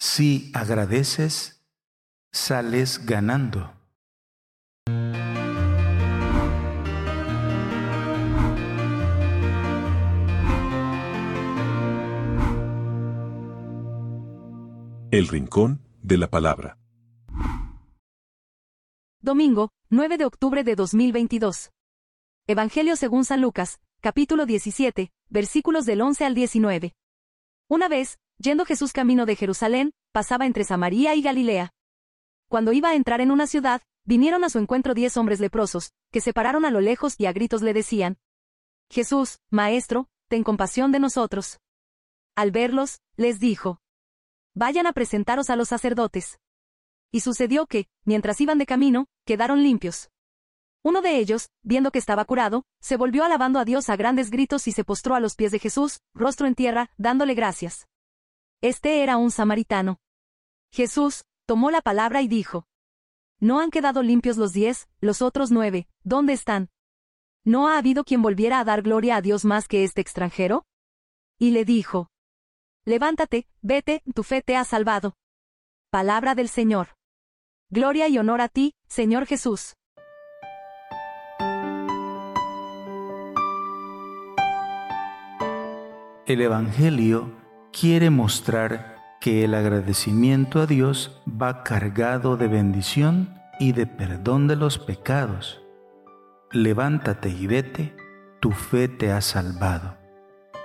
Si agradeces, sales ganando. El Rincón de la Palabra. Domingo, 9 de octubre de 2022. Evangelio según San Lucas, capítulo 17, versículos del 11 al 19. Una vez, yendo Jesús camino de Jerusalén, pasaba entre Samaria y Galilea. Cuando iba a entrar en una ciudad, vinieron a su encuentro diez hombres leprosos, que se pararon a lo lejos y a gritos le decían, Jesús, Maestro, ten compasión de nosotros. Al verlos, les dijo, Vayan a presentaros a los sacerdotes. Y sucedió que, mientras iban de camino, quedaron limpios. Uno de ellos, viendo que estaba curado, se volvió alabando a Dios a grandes gritos y se postró a los pies de Jesús, rostro en tierra, dándole gracias. Este era un samaritano. Jesús, tomó la palabra y dijo, ¿No han quedado limpios los diez, los otros nueve, dónde están? ¿No ha habido quien volviera a dar gloria a Dios más que este extranjero? Y le dijo, Levántate, vete, tu fe te ha salvado. Palabra del Señor. Gloria y honor a ti, Señor Jesús. El Evangelio quiere mostrar que el agradecimiento a Dios va cargado de bendición y de perdón de los pecados. Levántate y vete, tu fe te ha salvado.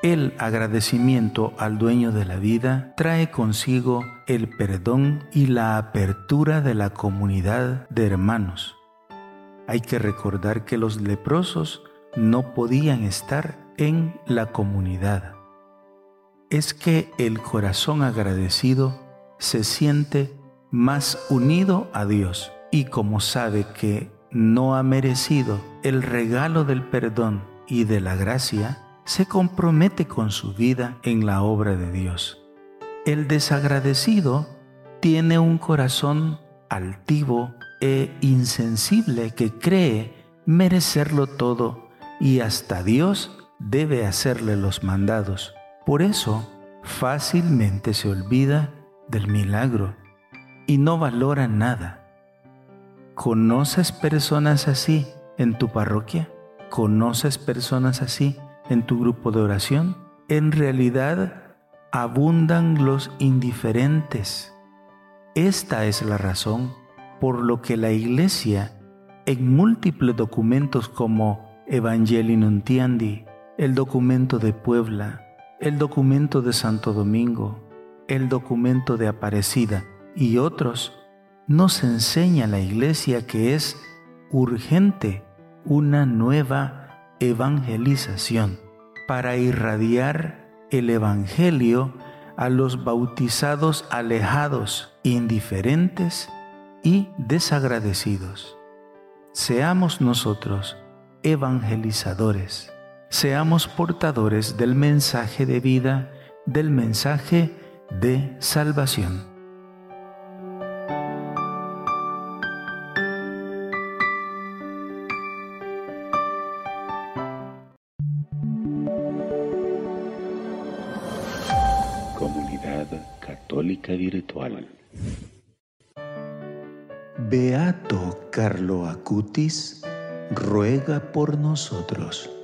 El agradecimiento al dueño de la vida trae consigo el perdón y la apertura de la comunidad de hermanos. Hay que recordar que los leprosos no podían estar en la comunidad. Es que el corazón agradecido se siente más unido a Dios y como sabe que no ha merecido el regalo del perdón y de la gracia, se compromete con su vida en la obra de Dios. El desagradecido tiene un corazón altivo e insensible que cree merecerlo todo y hasta Dios debe hacerle los mandados. Por eso, fácilmente se olvida del milagro y no valora nada. ¿Conoces personas así en tu parroquia? ¿Conoces personas así en tu grupo de oración, en realidad abundan los indiferentes. Esta es la razón por lo que la Iglesia, en múltiples documentos como Evangelii Nuntiandi, el documento de Puebla, el documento de Santo Domingo, el documento de Aparecida y otros, nos enseña la Iglesia que es urgente una nueva evangelización para irradiar el Evangelio a los bautizados alejados, indiferentes y desagradecidos. Seamos nosotros evangelizadores, seamos portadores del mensaje de vida, del mensaje de salvación. Comunidad Católica Virtual. Beato Carlo Acutis ruega por nosotros.